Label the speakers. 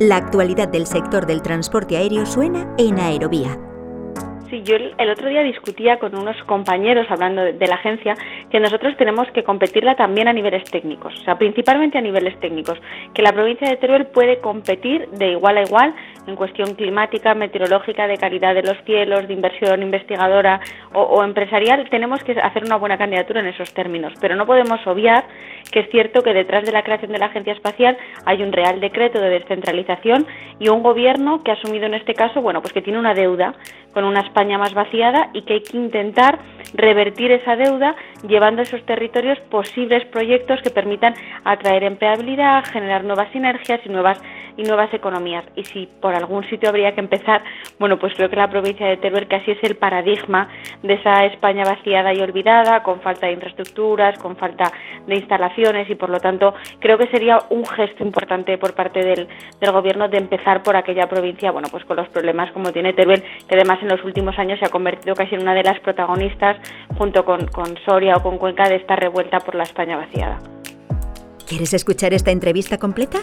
Speaker 1: La actualidad del sector del transporte aéreo suena en Aerovía.
Speaker 2: Sí, yo el, otro día discutía con unos compañeros hablando de, la agencia que nosotros tenemos que competirla también a niveles técnicos, o sea, principalmente a niveles técnicos, que la provincia de Teruel puede competir de igual a igual en cuestión climática, meteorológica, de calidad de los cielos, de inversión investigadora o, empresarial, tenemos que hacer una buena candidatura en esos términos, pero no podemos obviar que es cierto que detrás de la creación de la Agencia Espacial hay un real decreto de descentralización y un gobierno que ha asumido en este caso, bueno, pues que tiene una deuda con una España más vaciada y que hay que intentar revertir esa deuda llevando a esos territorios posibles proyectos que permitan atraer empleabilidad, generar nuevas sinergias y nuevas y nuevas economías. Y si por algún sitio habría que empezar, bueno, pues creo que la provincia de Teruel, así es el paradigma de esa España vaciada y olvidada, con falta de infraestructuras, con falta de instalaciones y por lo tanto creo que sería un gesto importante por parte del, del gobierno de empezar por aquella provincia, bueno, pues con los problemas como tiene Teruel, que además en los últimos años se ha convertido casi en una de las protagonistas junto con, con Soria o con Cuenca de esta revuelta por la España vaciada.
Speaker 1: ¿Quieres escuchar esta entrevista completa?